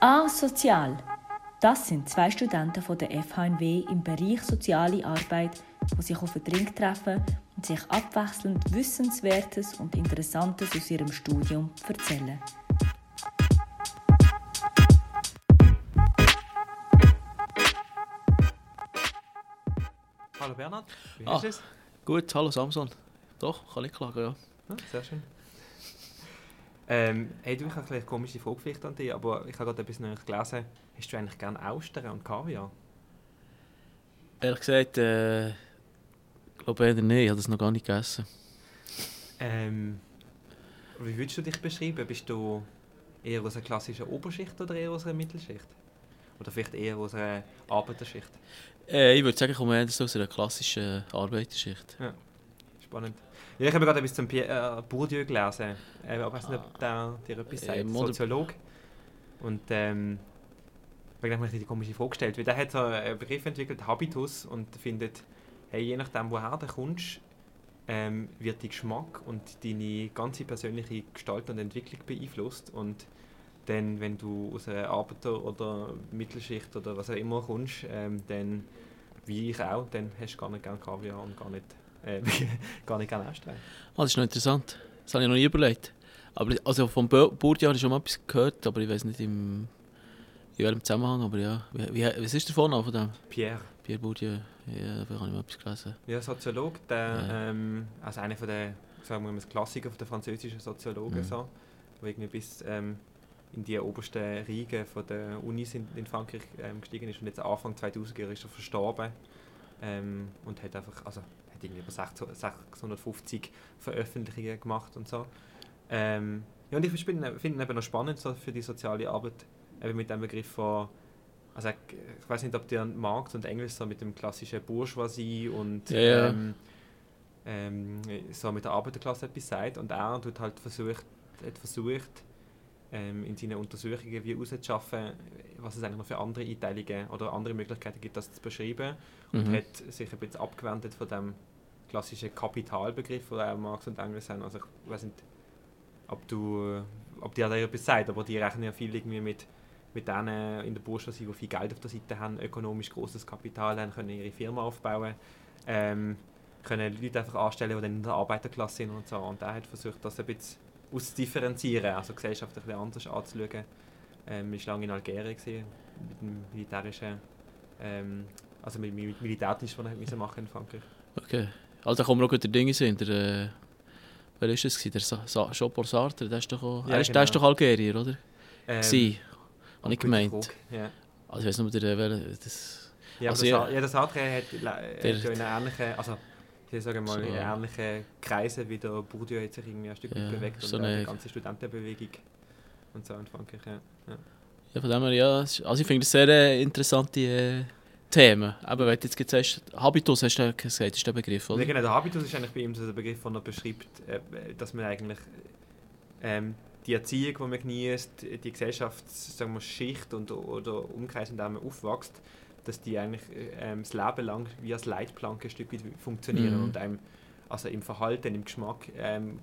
Asozial. Das sind zwei Studenten von der FHNW im Bereich Soziale Arbeit, die sich auf einen Drink treffen und sich abwechselnd Wissenswertes und Interessantes aus ihrem Studium erzählen. Hallo Bernhard, wie Ah. ist es? Gut, hallo Samson. Doch, kann ich klagen, ja. Ja, sehr schön. Ähm, hey, du, ich habe eine komische Frage vielleicht an dich, aber ich habe gerade etwas Neues gelesen. Hast du eigentlich gerne Austern und Kaviar? Ehrlich gesagt, äh, glaube eher nicht, ich habe das noch gar nicht gegessen. Ähm, wie würdest du dich beschreiben? Bist du eher aus einer klassischen Oberschicht oder eher aus einer Mittelschicht? Oder vielleicht eher aus einer Arbeiterschicht? Äh, ich würde sagen, ich komme eher aus einer klassischen Arbeiterschicht. Spannend. Ja, ich habe gerade etwas zum Pierre äh, Bourdieu gelesen. Äh, ich weiß nicht, ob der dir etwas Äh, sagt. Mod- Soziolog. Und ähm, ich habe mir die komische Frage gestellt. Weil der hat so einen Begriff entwickelt, Habitus, und findet, hey, je nachdem, woher du kommst, ähm, wird dein Geschmack und deine ganze persönliche Gestalt und Entwicklung beeinflusst. Und dann, wenn du aus einer Arbeiter- oder Mittelschicht oder was auch immer kommst, ähm, dann, wie ich auch, dann hast du gar nicht gerne Kaviar und gar nicht, äh, gar nicht gerne Austern. Ah, das ist noch interessant. Das habe ich noch nie überlegt. Aber also vom Bourdieu habe ich schon mal etwas gehört, aber ich weiß nicht im, in welchem Zusammenhang. Aber ja, wie, wie, was ist der Vorname von dem? Pierre. Pierre Bourdieu. Ja, da habe ich mal etwas gelesen. Ja, Soziolog, der, Ja. ähm, also einer von der, sagen wir mal, Klassiker von der französischen Soziologen, Mhm. so, wo irgendwie bis ähm, in die obersten Reigen von der Unis in, in Frankreich ähm, gestiegen ist und jetzt Anfang 2000er ist er verstorben ähm, und hat einfach, also hat irgendwie über 600 650 Veröffentlichungen gemacht und so. Ähm, ja, und ich finde find ihn eben noch spannend so für die soziale Arbeit, eben mit dem Begriff von also ich, weiß nicht, ob der Markt und Englisch so mit dem klassischen Bourgeoisie und ja. Ähm, ähm, so mit der Arbeiterklasse etwas sagt und er tut halt versucht, hat versucht ähm, in seinen Untersuchungen wie herauszuschaffen, was es eigentlich noch für andere Einteilungen oder andere Möglichkeiten gibt, das zu beschreiben und Mhm. hat sich ein bisschen abgewendet von dem klassischen Kapitalbegriff, den auch Marx und Engels haben. Also ich weiß nicht, ob du, ob dir etwas sagt, aber die rechnen ja viel irgendwie mit, mit denen in der Bourgeoisie, die viel Geld auf der Seite haben, ökonomisch großes Kapital haben, können ihre Firma aufbauen, ähm, können Leute einfach anstellen, die dann in der Arbeiterklasse sind und so. Und er hat versucht, das ein bisschen auszudifferenzieren, also die Gesellschaft ein anders anzuschauen. Ähm, ich war lange in Algerien gewesen, mit dem militärischen, ähm, also mit, mit Militärdienst, den er machen in Frankreich. Okay. Also da kommen auch gut der Dinge sind. Der, äh, wer ist das? Der Sa Sa Sartre, der ist doch, auch, Ja, er ist, der ist genau. doch Algerier, oder? Ähm, Sie. Habe ich gute gemeint. Ja. Also ich weiß nicht, der, wer, das, Ja, Also das, ja, das andere hat, Der- ja in ähnlichen, also ich sage mal, So. in ähnlichen Kreisen wie der Bourdieu hat sich irgendwie ein Stück Ja, bewegt so und eine- die ganze Studentenbewegung und so in Frankreich. Ja. Ja. ja, von dem her, ja. Also ich finde das sehr äh, interessante äh, Themen. Aber wenn du jetzt gesagt Habitus hast du gesagt, ist der Begriff, oder? genau, der Habitus ist eigentlich bei ihm so der Begriff, den er beschreibt, äh, dass man eigentlich ähm, die Erziehung, die man genießt, die Gesellschafts, sagen wir, Schicht und, oder Umkreis, in dem man aufwächst, dass die eigentlich ähm, das Leben lang wie als Leitplanke ein Stück weit funktionieren Mhm. und einem also im Verhalten, im Geschmack ähm,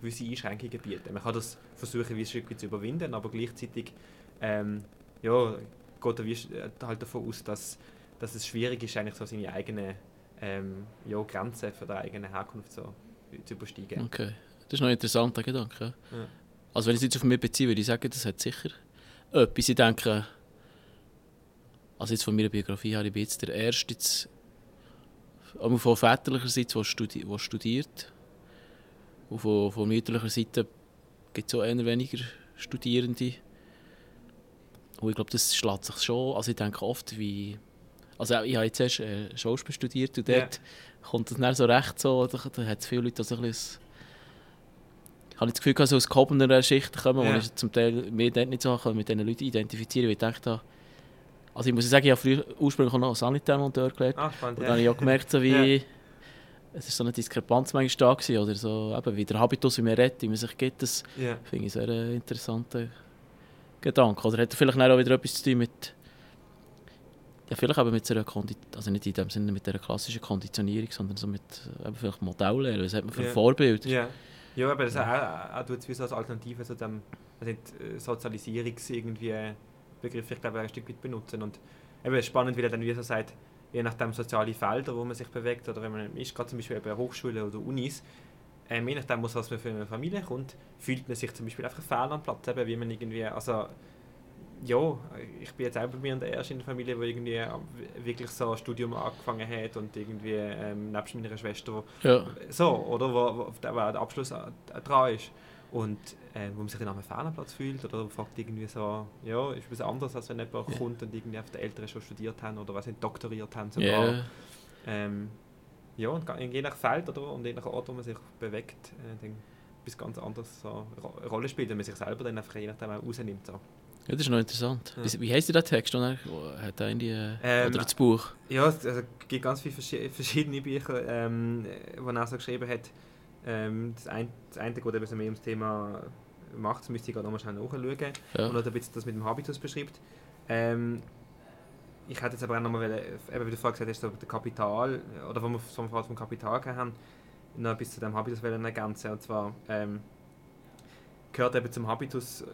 gewisse Einschränkungen bieten. Man kann das versuchen, wie ein Stück weit zu überwinden, aber gleichzeitig ähm, ja, geht er wie, äh, halt davon aus, dass, dass es schwierig ist, eigentlich so seine eigenen ähm, ja, Grenzen von der eigenen Herkunft so zu übersteigen. Okay. Das ist noch ein interessanter Gedanke. Ja. Also wenn ich es jetzt auf mich beziehe, würde ich sagen, das hat sicher etwas. Ich denke, also jetzt von meiner Biografie her, ich bin jetzt der Erste, jetzt, von väterlicher Seite, der studi studiert. Und von, von mütterlicher Seite gibt es auch eher weniger Studierende. Und ich glaube, das schlägt sich schon, also ich denke oft, wie... Also ich habe jetzt erst äh, Schauspiel studiert und Ja. dort kommt das dann so recht so, da, da hat es viele Leute, die ein bisschen ich habe das Gefühl, dass aus gehobener Schicht kommen, Ja. wo ich zum Teil mir dort nicht so kann mit diesen Leuten identifizieren weil ich denke, also ich muss sagen, ich habe früher ursprünglich auch noch Sanitärmonteur gelernt Ah, spannend. und ja. dann habe ich auch gemerkt, so wie Ja. es ist so eine Diskrepanz manchmal da gewesen, oder so, eben wie der Habitus, wie man redet, wie man sich gibt, das ja. finde ich sehr äh, interessanter Gedanke. Oder hat er vielleicht auch wieder etwas zu tun mit ja, vielleicht eben mit so einer Kondi also nicht in dem Sinne mit der klassischen Konditionierung, sondern so mit äh, eben vielleicht Modelllehren. Was hat man für Ja. Vorbild? Ja, ja aber das auch, auch tut es als Alternative zu dem also nicht, äh, Sozialisierungs irgendwie Begriff ich glaube ein Stück weit benutzen. Und eben es ist spannend, wie er dann wie so sagt, je nachdem soziale Felder, wo man sich bewegt, oder wenn man ist, gerade zum Beispiel bei Hochschulen oder Unis, ähm, je nachdem, was man für eine Familie kommt, fühlt man sich zum Beispiel einfach fehl am Platz, eben, wie man irgendwie, also ja, ich bin jetzt auch bei mir der in der Familie, wo irgendwie wirklich so ein Studium angefangen hat und irgendwie ähm, nebst meiner Schwester, wo, Ja. so, oder, wo, wo, wo der Abschluss äh, dran ist und äh, wo man sich dann am Fernplatz fühlt oder fragt irgendwie so, ja, ist was anderes, als wenn jemand Ja. kommt und irgendwie auf die Eltern schon studiert haben oder was nicht doktoriert haben sogar. Ja. Ähm, ja, und je nach Feld oder, und je nach Ort, wo man sich bewegt, äh, dann etwas ganz anderes so eine Rolle spielt, wenn man sich selber dann einfach je nachdem auch rausnimmt. So. Ja, das ist noch interessant. Ja. Wie, heisst der Text? Und er hat er in die, äh, Ähm, oder das Buch? Ja, es also, gibt ganz viele verschi- verschiedene Bücher, ähm, die er so geschrieben hat. Ähm, das, ein, das eine geht eben so mehr ums Thema Macht, das müsste ich gerade nochmal schnell nachschauen. Ja. Und ein bisschen das mit dem Habitus beschreibt. Ähm, ich hätte jetzt aber auch nochmal, wollen, eben wie du vorhin gesagt hast, so der Kapital, oder wo wir vom Fall vom Kapital haben, noch bis zu dem Habitus ergänzen. Und zwar ähm, gehört eben zum Habitus äh,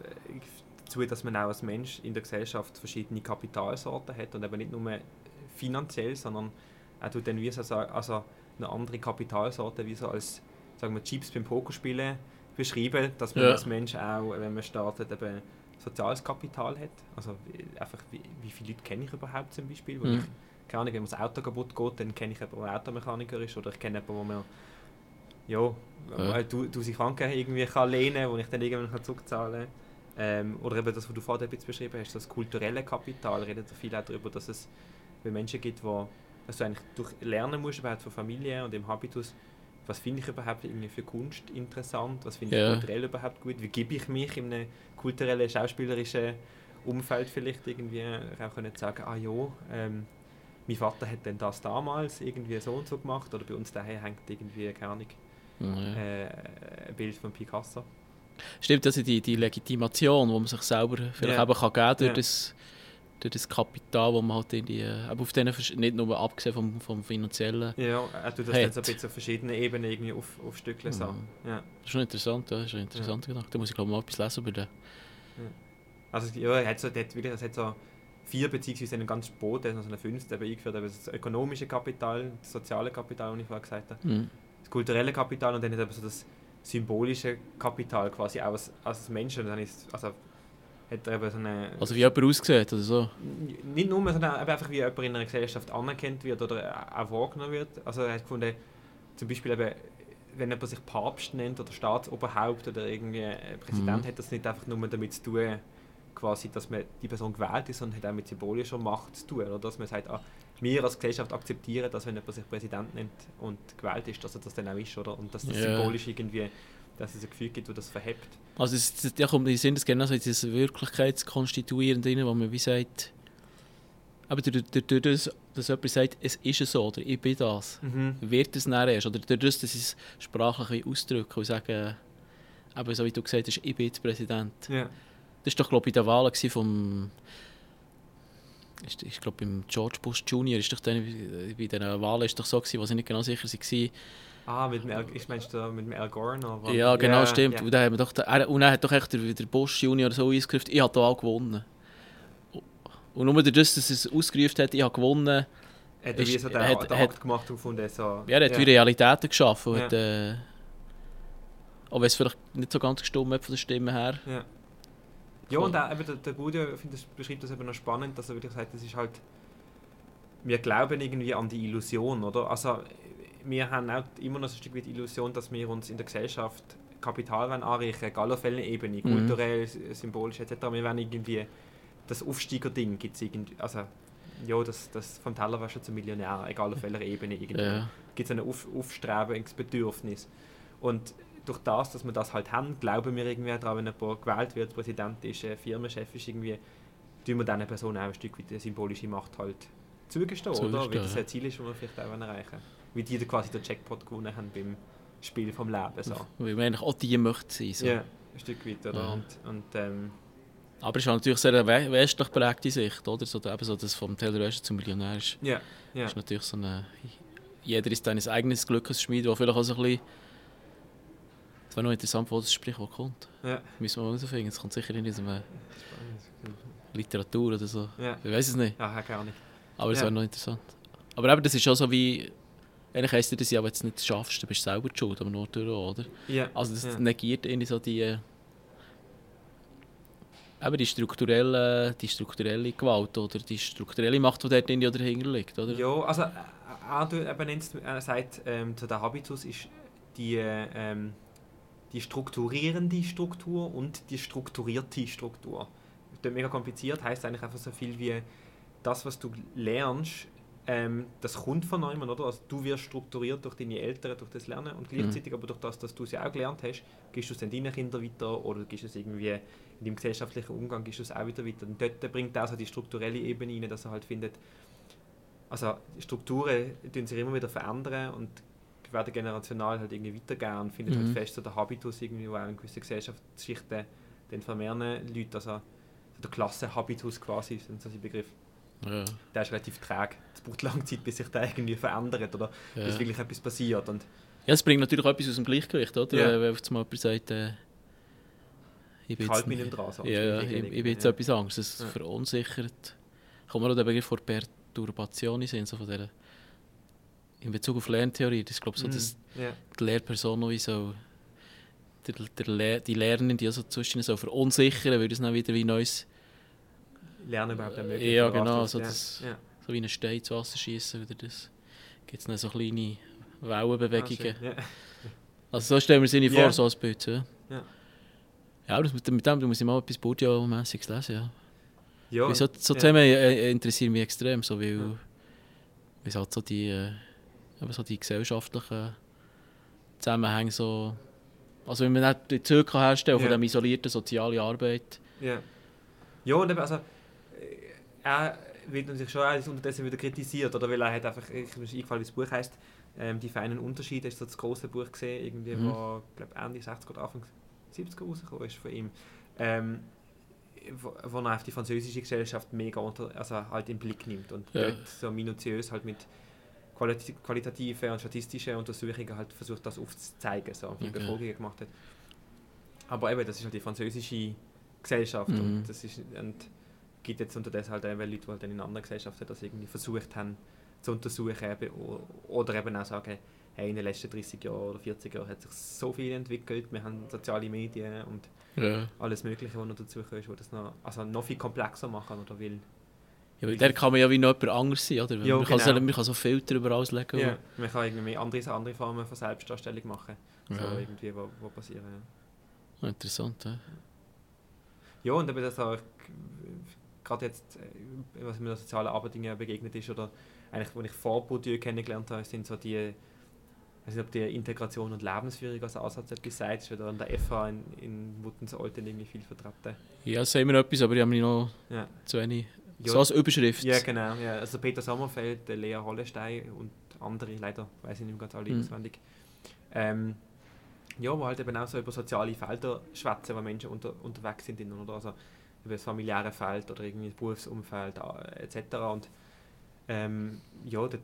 dazu, dass man auch als Mensch in der Gesellschaft verschiedene Kapitalsorten hat und eben nicht nur finanziell, sondern auch tut dann wie so, also eine andere Kapitalsorte wie so als sagen wir Chips beim Pokerspielen beschreiben, dass man Ja. als Mensch auch, wenn man startet, eben soziales Kapital hat. Also wie- einfach wie, wie viele Leute kenne ich überhaupt zum Beispiel, Mhm. ich keine Ahnung, wenn mir das Auto kaputt geht, dann kenne ich jemanden, der Automechaniker ist oder ich kenne jemanden, wo mir ja, Ja. ja. du 1000 Franken irgendwie kann lehnen, wo ich dann irgendwann kann zurückzahlen kann. Ähm, oder eben das, was du vorher ein bisschen beschrieben hast, das kulturelle Kapital, redet viel auch darüber, dass es Menschen gibt, wo dass du eigentlich durch lernen musst überhaupt von Familie und dem Habitus, was finde ich überhaupt irgendwie für Kunst interessant, was finde ich Ja. kulturell überhaupt gut, wie gebe ich mich in einem kulturellen, schauspielerischen Umfeld vielleicht irgendwie auch können sagen, ah ja, ähm, mein Vater hat denn das damals irgendwie so und so gemacht oder bei uns daheim hängt irgendwie, keine Ahnung, Ja. äh, ein Bild von Picasso. Stimmt, das ist die, die Legitimation, die man sich selber vielleicht Ja. eben kann geben durch, Ja. das, durch das Kapital, das man halt in die, äh, eben auf denen, nicht nur abgesehen vom, vom Finanziellen. Ja, er tut das Hat. so ein bisschen auf verschiedenen Ebenen irgendwie auf, aufstückeln. So. Mhm. Ja. Das ist schon interessant, ja, das ist ein interessanter Gedanke. Da muss ich glaube ich mal etwas lesen über den. Also ja, er hat so, der hat wirklich, es hat so vier beziehungsweise einen ganz Boden, also eine fünfte eben eingeführt, eben das ökonomische Kapital, das soziale Kapital, wie ich vorher gesagt habe, Mhm. das kulturelle Kapital und dann hat er so das symbolische Kapital quasi auch als, Menschen. Dann ist, also hat er eben so eine... Also wie jemand aussieht oder so. nicht nur, sondern einfach wie jemand in einer Gesellschaft anerkannt wird oder auch wahrgenommen wird. Also er hat gefunden, zum Beispiel eben, wenn jemand sich Papst nennt oder Staatsoberhaupt oder irgendwie äh, Präsident, Mhm. hat das nicht einfach nur damit zu tun, quasi, dass man die Person gewählt ist, sondern hat auch mit symbolischer Macht zu tun. Oder dass man sagt, ah, wir als Gesellschaft akzeptieren, dass wenn jemand sich Präsident nennt und gewählt ist, dass er das dann auch ist. Oder? Und dass das Ja. symbolisch irgendwie, dass es ein Gefühl gibt, das das verhebt. Also es, es- da kommt in den Sinn, dass genau so dieses Wirklichkeitskonstituierende rein, wo man wie sagt, aber durch, durch, durch das, dass jemand sagt, es ist so oder ich bin das, wird es dann erst. Oder durch das, dass ich es sprachlich ausdrücken und sagen, eben so wie du gesagt hast, ich bin jetzt Präsident. Ja. Das war doch, glaube ich, bei Wahlen gewesen vom. Ist, ich glaube, beim George Bush Jr. ist doch dann, bei den Wahlen ist doch so gewesen, wo sie nicht genau sicher waren. Ah, mit dem Al, ich meinst du mit dem Al Gore noch? Ja, genau, stimmt. ja. Und, dann wir doch, er, und dann hat doch echt der, der Bush Junior so ausgerufen, ich habe da auch gewonnen. Und nur durch das, dass er es ausgerufen hat, ich habe gewonnen, Hat er wie Ist- so den, hat- den hat- Akt gemacht und so... ja, er hat wie Realitäten geschaffen. Ja. hat, äh, auch wenn es vielleicht nicht so ganz gestimmt hat von der Stimme her. Ja, ja und auch, eben der, der finde, das beschreibt das eben noch spannend, dass er wirklich sagt, das ist halt... Wir glauben irgendwie an die Illusion, oder? Also, wir haben auch immer noch so ein Stück weit die Illusion, dass wir uns in der Gesellschaft Kapital wollen anreichen egal auf welcher Ebene, Mhm. kulturell, symbolisch etc. Wir wollen irgendwie... Das Aufsteigerding gibt es irgendwie... Also, ja, das, das vom Tellerwäscher zum Millionär, egal auf welcher Ebene irgendwie. Ja. gibt es ein Auf Aufstrebungsbedürfnis. Und durch das, dass wir das halt haben, glauben wir irgendwie daran, wenn jemand gewählt wird, Präsident ist, äh, Firmenchef ist, irgendwie, tun wir dieser Person auch ein Stück weit symbolische Macht halt zugestehen, oder? Weil das ein Ziel ist, das wir vielleicht auch erreichen wollen. Wie die quasi den Jackpot gewonnen haben beim Spiel vom Leben. So. Weil man eigentlich auch die möchte sein. So. Ja, ein Stück weit, oder? Ja. Und, und ähm, Aber es ist natürlich sehr eine we- westlich prägte Sicht, oder? So, eben so das vom Tellerwäscher zum Millionär ist, ja, ja. ist natürlich so eine... Jeder ist seines eigenes Glückes Schmied, wo vielleicht auch so ein bisschen... Es wäre noch interessant, wo das Sprichwort kommt. ja. Müssen wir mal herausfinden. Es kommt sicher in diesem äh, Literatur oder so. Ja. Ich weiß es nicht. Ja, keine Ahnung. Aber es Ja. wäre noch interessant. Aber eben, das ist auch so wie. Eigentlich heisst ja, dass ja, wenn du es nicht schaffst, dann bist du selber die schuld, aber nur durch, oder? Ja. Also das ja. negiert irgendwie so die. äh, Eben die strukturelle, die strukturelle Gewalt oder die strukturelle Macht, die dort irgendwie dahinter liegt, oder? Ja, also äh, du eben nennst, äh, sagt, ähm, zu der Habitus ist die, äh, ähm, die strukturierende Struktur und die strukturierte Struktur. Das ist mega kompliziert, heißt eigentlich einfach so viel wie das, was du lernst, ähm, das kommt von jemandem, oder? Also du wirst strukturiert durch deine Eltern, durch das Lernen und gleichzeitig aber durch das, dass du es ja auch gelernt hast, gehst du es dann deinen Kindern weiter oder gehst du es irgendwie in deinem gesellschaftlichen Umgang gehst du es auch wieder weiter. Und dort bringt er also die strukturelle Ebene rein, dass er halt findet, also Strukturen tun sich immer wieder verändern und werden generational halt irgendwie weitergehen und findet Mhm. halt fest so der Habitus irgendwie, wo auch in gewissen Gesellschaftsschichten den vermehren Leute, also so der Klassenhabitus quasi, sind so die Begriff. Ja, Der ist relativ träge. Es braucht lange Zeit, bis sich der irgendwie verändert oder ja. bis wirklich etwas passiert. Und ja, es bringt natürlich auch etwas aus dem Gleichgewicht, oder? Ja. Wenn jetzt mal jemand sagt, äh, ich bin ich jetzt dran. So, Ja, ich, ich bin jetzt ja. etwas Angst. Es verunsichert. Kommt mir noch der Begriff von Perturbation in Sinn, so von der, in Bezug auf Lerntheorie. Das ist, glaube ich, so, Mhm. dass Ja. die Lehrperson noch wie so der, der Le die Lernenden, die also zwischen so verunsichern, weil das dann wieder wie neues, Lernen überhaupt ermöglicht. Ja, genau, so das- Ja. so wie ein Stein ins Wasser schießen, oder das gibt es dann so kleine Ah, Wellenbewegungen. Ja. also so stellen wir es ihnen Ja. vor, so als Bild. Ja, Ja. ja das, mit, mit dem muss ich mal etwas Bourdieu-mässiges lesen, ja. Ja, Weil so, so. Themen äh, interessieren mich extrem, so, weil, Ja. weil halt so die, äh, eben so die gesellschaftlichen Zusammenhänge so... Also wenn man nicht die Züge herstellen von Ja. dem isolierten sozialen Arbeit. Ja. Ja, und eben, also, äh, er wird natürlich schon alles unterdessen wieder kritisiert, oder? Weil er hat einfach, ich ist eingefallen, wie das Buch heisst, ähm, die feinen Unterschiede, ist so das große Buch gesehen, irgendwie, Mhm. wo, glaube Ende 60er oder Anfang 70er rausgekommen ist von ihm. Ähm, wo, wo er auf die französische Gesellschaft mega unter, also halt im Blick nimmt und Ja. dort so minutiös halt mit qualitative und statistische Untersuchungen halt versucht, das aufzuzeigen, so viele Okay. Befragungen gemacht hat. Aber eben, das ist halt die französische Gesellschaft Mhm. und das ist und gibt jetzt unterdessen halt eben Leute, die halt dann in anderen Gesellschaften das irgendwie versucht haben zu untersuchen eben, oder eben auch sagen, hey, in den letzten 30 Jahren oder 40 Jahren hat sich so viel entwickelt, wir haben soziale Medien und Ja. alles mögliche, was noch dazu kommt, wo das noch, also noch viel komplexer machen oder will. Ja, weil der kann man ja wie noch jemand anders sein, oder? Ja, man, kann genau. so, man kann so Filter über alles legen. Ja, man kann irgendwie andere, andere Formen von Selbstdarstellung machen, so Ja. irgendwie, wo, wo passieren. Ja. Ah, Interessant, ja. Ja, und eben das auch, gerade jetzt, äh, was mir sozialen Arbeit irgendwie begegnet ist, oder eigentlich, wo ich vor Bourdieu kennengelernt habe, sind so die, ich weiß nicht, ob die Integration und Lebensführung als Ansatz etwas sagt, ist wieder an der FH in, in Wuttensolten irgendwie viel vertreten. Ja, sagen wir etwas, aber ich habe mich noch Ja. zu wenig... Ja, So als Überschrift. ja genau. Ja. Also Peter Sommerfeld, Lea Hollestein und andere, leider weiß ich nicht mehr ganz alle Mhm. auswendig. Ähm, ja, wo halt eben auch so über soziale Felder schwätzen, wo Menschen unter, unterwegs sind, in, oder? Also über das familiäre Feld oder irgendwie das Berufsumfeld äh, etc. Und ähm, ja, dort,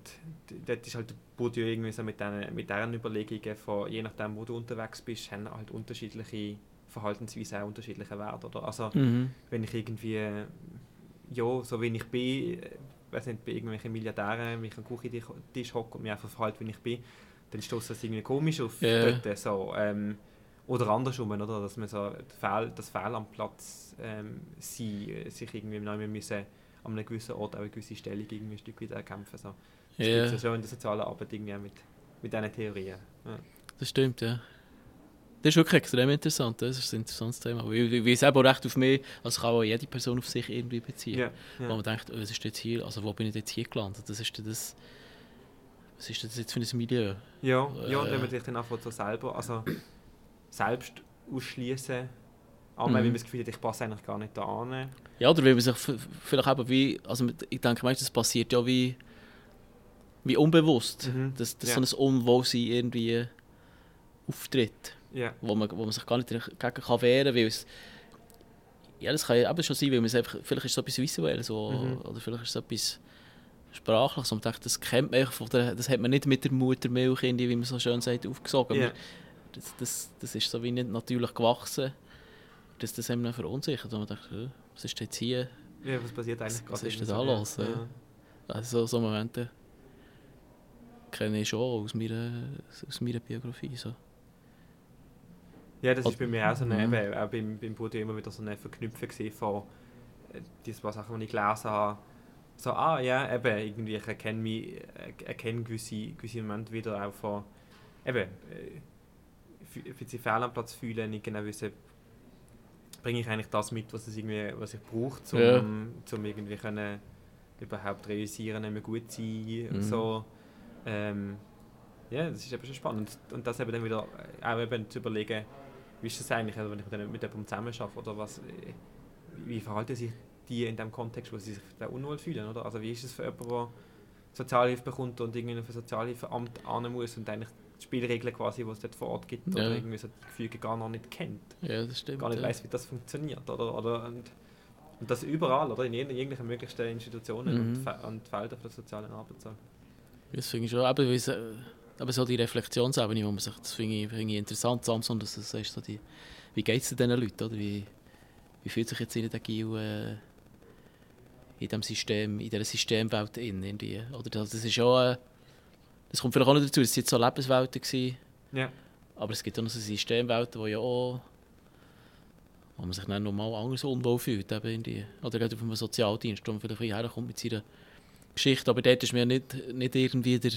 dort ist halt Bourdieu irgendwie so mit diesen mit deren Überlegungen von, je nachdem, wo du unterwegs bist, haben halt unterschiedliche Verhaltensweisen auch unterschiedliche Werte, oder? Also Mhm. wenn ich irgendwie, ja, so wie ich bin, äh, weiß nicht, bei irgendwelchen Milliardären, wenn ich am Küchentisch hocke und mich einfach verhalte, wie ich bin, dann stößt das irgendwie komisch auf Ja. dort, so, ähm, oder andersrum, oder, dass man so das Fehl, das Fehl am Platz ähm, sein, äh, sich irgendwie einmal müssen, an einem gewissen Ort auch eine gewisse Stellung irgendwie ein Stück weit erkämpfen. So. Das Ja. gibt es ja schon in der sozialen Arbeit irgendwie auch mit, mit diesen Theorien. Ja. Das stimmt, ja. Das ist wirklich extrem interessant, das ist ein interessantes Thema. Weil, es eben auch recht auf mich, also kann auch jede Person auf sich irgendwie beziehen. Ja, Wo ja. man denkt, oh, was ist jetzt hier, also wo bin ich jetzt hier gelandet? Das ist das, was ist das jetzt für ein Milieu? Ja, ja und Äh. wenn man sich dann einfach so selber, also selbst ausschließen, auch Mhm. wenn man das Gefühl hat, ich passe eigentlich gar nicht da an. Ja, oder weil man sich vielleicht eben wie, also ich denke meistens, das passiert ja wie, wie unbewusst, Mhm. dass, dass Ja. so ein Unwohlsein irgendwie auftritt, Ja, wo man, wo man sich gar nicht dagegen kann wehren kann, ja, das kann ja eben schon sein, weil man es einfach, vielleicht ist es etwas Visuelles so, Mhm. oder vielleicht ist es etwas Sprachliches, und man denkt, das kennt man von der, das hat man nicht mit der Muttermilch, irgendwie, wie man so schön sagt, aufgesogen. Man- Das, das, das ist so wie nicht natürlich gewachsen, dass das einem verunsichert. Und man denkt, «Hä, was ist jetzt hier? Ja, was passiert eigentlich Was gerade ist denn da los, ja? Also so Momente kenne ich schon aus meiner, aus meiner Biografie. So. Ja, das ist bei mir auch so eine, Mhm. eben, auch beim, beim Bruder immer wieder so eine Verknüpfung von äh, diese paar Sachen, die ich gelesen habe. So, ah ja, eben, irgendwie, ich erkenne mich, äh, erkenne gewisse, gewisse Momente wieder auch von, eben, äh, fü- für sich fehl am Platz fühlen, nicht genau wissen, bringe ich eigentlich das mit, was, es irgendwie, was ich brauche, um Ja. zum irgendwie können, überhaupt realisieren, mehr gut sein, Mhm. so. Ähm, ja, das ist eben schon spannend. Und das eben dann wieder äh, auch eben zu überlegen, wie ist das eigentlich, also wenn ich mit jemandem zusammen arbeite, oder was, äh, wie verhalten sich die in dem Kontext, wo sie sich da unwohl fühlen, oder? Also wie ist es für jemanden, der Sozialhilfe bekommt und irgendwie auf ein Sozialhilfeamt an muss und eigentlich die Spielregeln quasi, die es dort vor Ort gibt, oder Ja. irgendwie so die Gefüge gar noch nicht kennt, Ja, das stimmt. gar nicht ja. weiß, wie das funktioniert, oder? oder und, und das überall, oder? In jeglichen möglichsten Institutionen und, Mhm. Fe- und Feldern der sozialen Arbeit. So. Das finde ich schon, eben, weil eben so die Reflexionsebene, wo man sich, das finde ich, finde ich interessant, Samson, dass du sagst, so die, wie geht es diesen Leuten, oder? Wie, wie fühlt sich jetzt in der Gil äh, in diesem System, in dieser Systemwelt in, irgendwie, oder? Das, das ist auch, äh, das kommt vielleicht auch noch dazu, es jetzt so Lebenswelten, gewesen, Ja. aber es gibt auch noch so Systemwelten, wo ja auch wo man sich dann nochmal anders unwohl fühlt, eben irgendwie. oder gerade auf einem Sozialdienst, wo man vielleicht herkommt mit seiner Geschichte, aber dort ist mir nicht, nicht irgendwie der,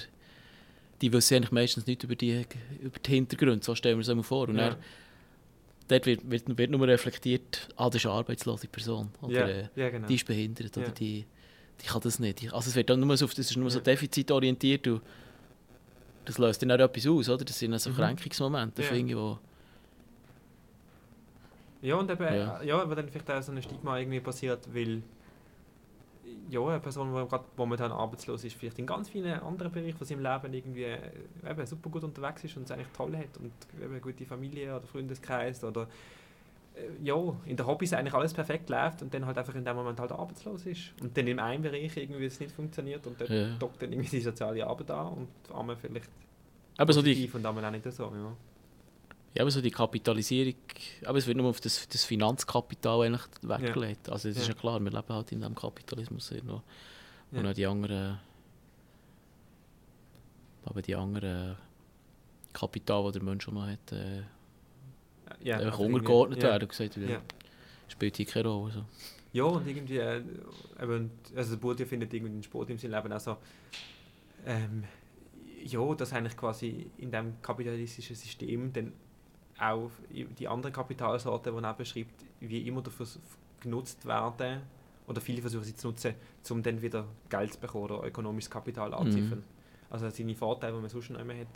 die wissen eigentlich meistens nicht über die, über die Hintergründe, so stellen wir es einmal vor. Und Ja. dann, dort wird, wird, wird nur reflektiert, ah, das ist eine arbeitslose Person, oder Ja, äh, ja, genau. die ist behindert, oder die, die kann das nicht. Also es wird dann nur so, das ist nur so defizitorientiert und das löst dann auch etwas aus, oder? Das sind also Mhm. Kränkungsmomente, Ja. finde ich, wo, Ja, und eben, Ja. ja. aber dann vielleicht auch so ein Stigma irgendwie passiert, weil ja, eine Person, die gerade momentan arbeitslos ist, vielleicht in ganz vielen anderen Bereichen von seinem Leben irgendwie äh, eben super gut unterwegs ist und es eigentlich toll hat und eben eine gute Familie oder Freundeskreis oder äh, ja, in der Hobbys eigentlich alles perfekt läuft und dann halt einfach in dem Moment halt arbeitslos ist und dann in einem Bereich irgendwie es nicht funktioniert und dann Ja. dockt dann irgendwie die soziale Arbeit an und einmal vielleicht aber so die, und einmal auch nicht so, ja. Ja, aber so die Kapitalisierung, aber es wird nur auf das, das Finanzkapital eigentlich weggelegt. Also es ist Ja. ja klar, wir leben halt in diesem Kapitalismus irgendwo. Ja. Und auch die anderen, aber die anderen Kapital, die der Mensch auch noch hat, äh, ja einfach untergeordnet ja. werden gesagt, Ja. spielt hier keine Rolle. So. Ja, und irgendwie, äh, eben, also der Bourdieu findet irgendwie den Sport im Leben auch so, ähm, ja, dass eigentlich quasi in dem kapitalistischen System dann auch die anderen Kapitalsorten, die er beschreibt, wie immer dafür genutzt werden, oder viele versuchen sie zu nutzen, um dann wieder Geld zu bekommen oder ökonomisches Kapital anzuziffern. Also seine Vorteile, die man sonst noch immer hat,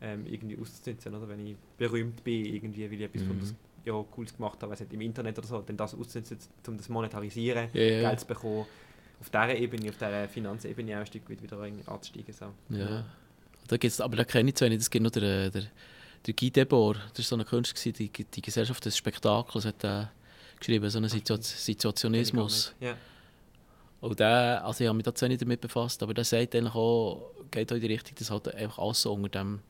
ähm, irgendwie auszunutzen. Oder? Wenn ich berühmt bin, irgendwie, weil ich etwas Mhm. mhm. ja, Cooles gemacht habe, weiß nicht, im Internet oder so, dann das auszunutzen, um das monetarisieren, ja. Geld zu bekommen. Auf dieser Ebene, auf dieser Finanzebene auch ein Stück weit wieder anzusteigen. So. Ja. Da gibt's, aber da kenne ich zu wenig. Es gibt noch der, der, der Guy Debord, das war so ein Künstler, die, die Gesellschaft des Spektakels, hat er geschrieben, so einen gar Situationismus. Ja. Und der, also ich habe mich da zwar nicht damit befasst, aber der sagt eigentlich auch, geht auch in die Richtung, dass halt einfach alles so unter dem,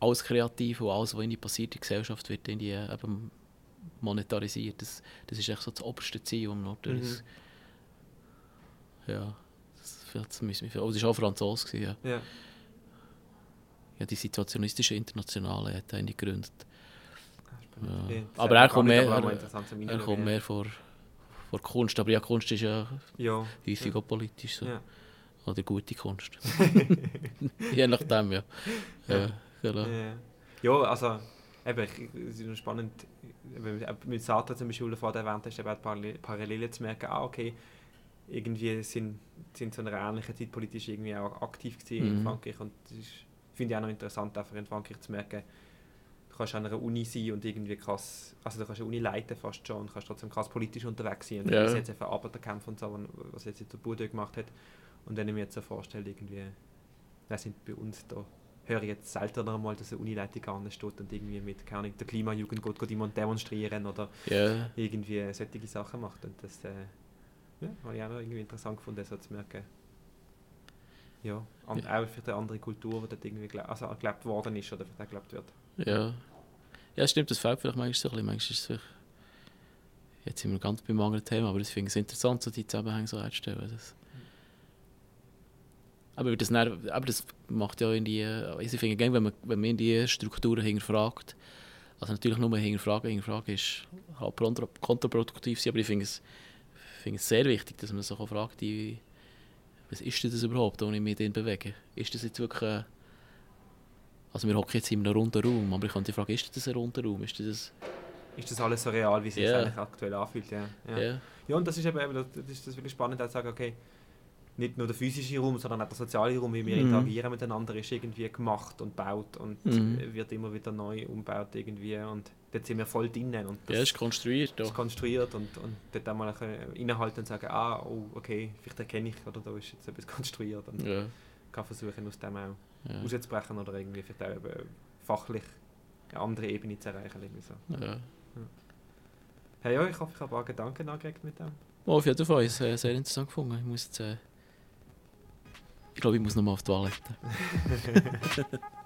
alles kreativ und alles, was passiert in der Gesellschaft, wird irgendwie eben monetarisiert. Das, das ist echt so das oberste Ziel, um noch Mhm. das, ja, das, das müssen wir, oh, das war auch Franzose, ja. Ja. Ja, die situationistische Internationale hat er gegründet. Ja. Aber er kommt mehr- er- Er kommt mehr vor, vor Kunst, aber ja, Kunst ist ja Ja. häufig auch politisch so. Ja. Oder gute Kunst. Je nachdem, ja. Ja, genau. Ja, also eben, es ist spannend, wenn du mit Sartre zum Beispiel vorher erwähnt hast, eben Parallelen zu merken, ah okay, irgendwie sind, sind zu einer ähnlichen Zeit politisch irgendwie auch aktiv gewesen in Mhm. Frankreich und das ist, finde ich auch noch interessant, einfach in Frankreich zu merken, du kannst an einer Uni sein und irgendwie krass, also du kannst eine Uni leiten fast schon und kannst trotzdem krass politisch unterwegs sein und Ja. das jetzt einfach Arbeiterkämpfe und so, was jetzt der Bourdieu gemacht hat und wenn ich mir jetzt so vorstelle, irgendwie, wir sind bei uns da höre ich jetzt seltener mal, dass eine Unileitung gar nicht steht und irgendwie mit keine Ahnung, der Klimajugend geht, geht jemand demonstrieren oder Ja, irgendwie solche Sachen macht. Und das äh, ja, habe ich auch noch irgendwie interessant gefunden, so zu merken. Ja, an, auch vielleicht eine andere Kultur, die dort irgendwie also gelebt worden ist oder vielleicht gelebt wird. ja. Ja, stimmt, das fehlt vielleicht manchmal so ein bisschen. Manchmal ist es Jetzt sind wir ganz beim anderen Thema, aber ich finde es interessant, so die Zusammenhänge so herzustellen. Das. Aber das, aber das macht ja in die, also ich finde, wenn man, wenn man in die Strukturen hinterfragt, also natürlich nur hinterfragen, hinterfragen ist halt kontraproduktiv, aber ich finde es, finde es sehr wichtig, dass man auch fragt, die, was ist das überhaupt, wo ich mich drin bewege? Ist das jetzt wirklich, also wir hocken jetzt in einem runden Raum, aber ich könnte fragen, ist das ein runder Raum? Ist das, ist das alles so real, wie es sich Ja. eigentlich aktuell anfühlt? Ja. Ja. ja, ja, und das ist eben, eben das das ist das wirklich spannend, zu sagen, okay, nicht nur der physische Raum, sondern auch der soziale Raum, wie wir Mhm. interagieren miteinander, ist irgendwie gemacht und gebaut und Mhm. wird immer wieder neu umgebaut irgendwie und dort sind wir voll drinnen und das, ja, ist konstruiert. Auch. konstruiert und, und dort auch mal innehalten und sagen, ah, oh, okay, vielleicht erkenne ich, oder da ist jetzt etwas konstruiert und Ja, kann versuchen, aus dem auch ja, rauszubrechen oder irgendwie vielleicht auch eben fachlich eine andere Ebene zu erreichen. Irgendwie so. ja. Hey, ja, ich hoffe, ich habe ein paar Gedanken angeregt mit dem. Oh, auf jeden Fall, ich habe es sehr interessant gefunden. Ich muss jetzt, äh, ich glaube, ich muss noch mal auf die Toilette.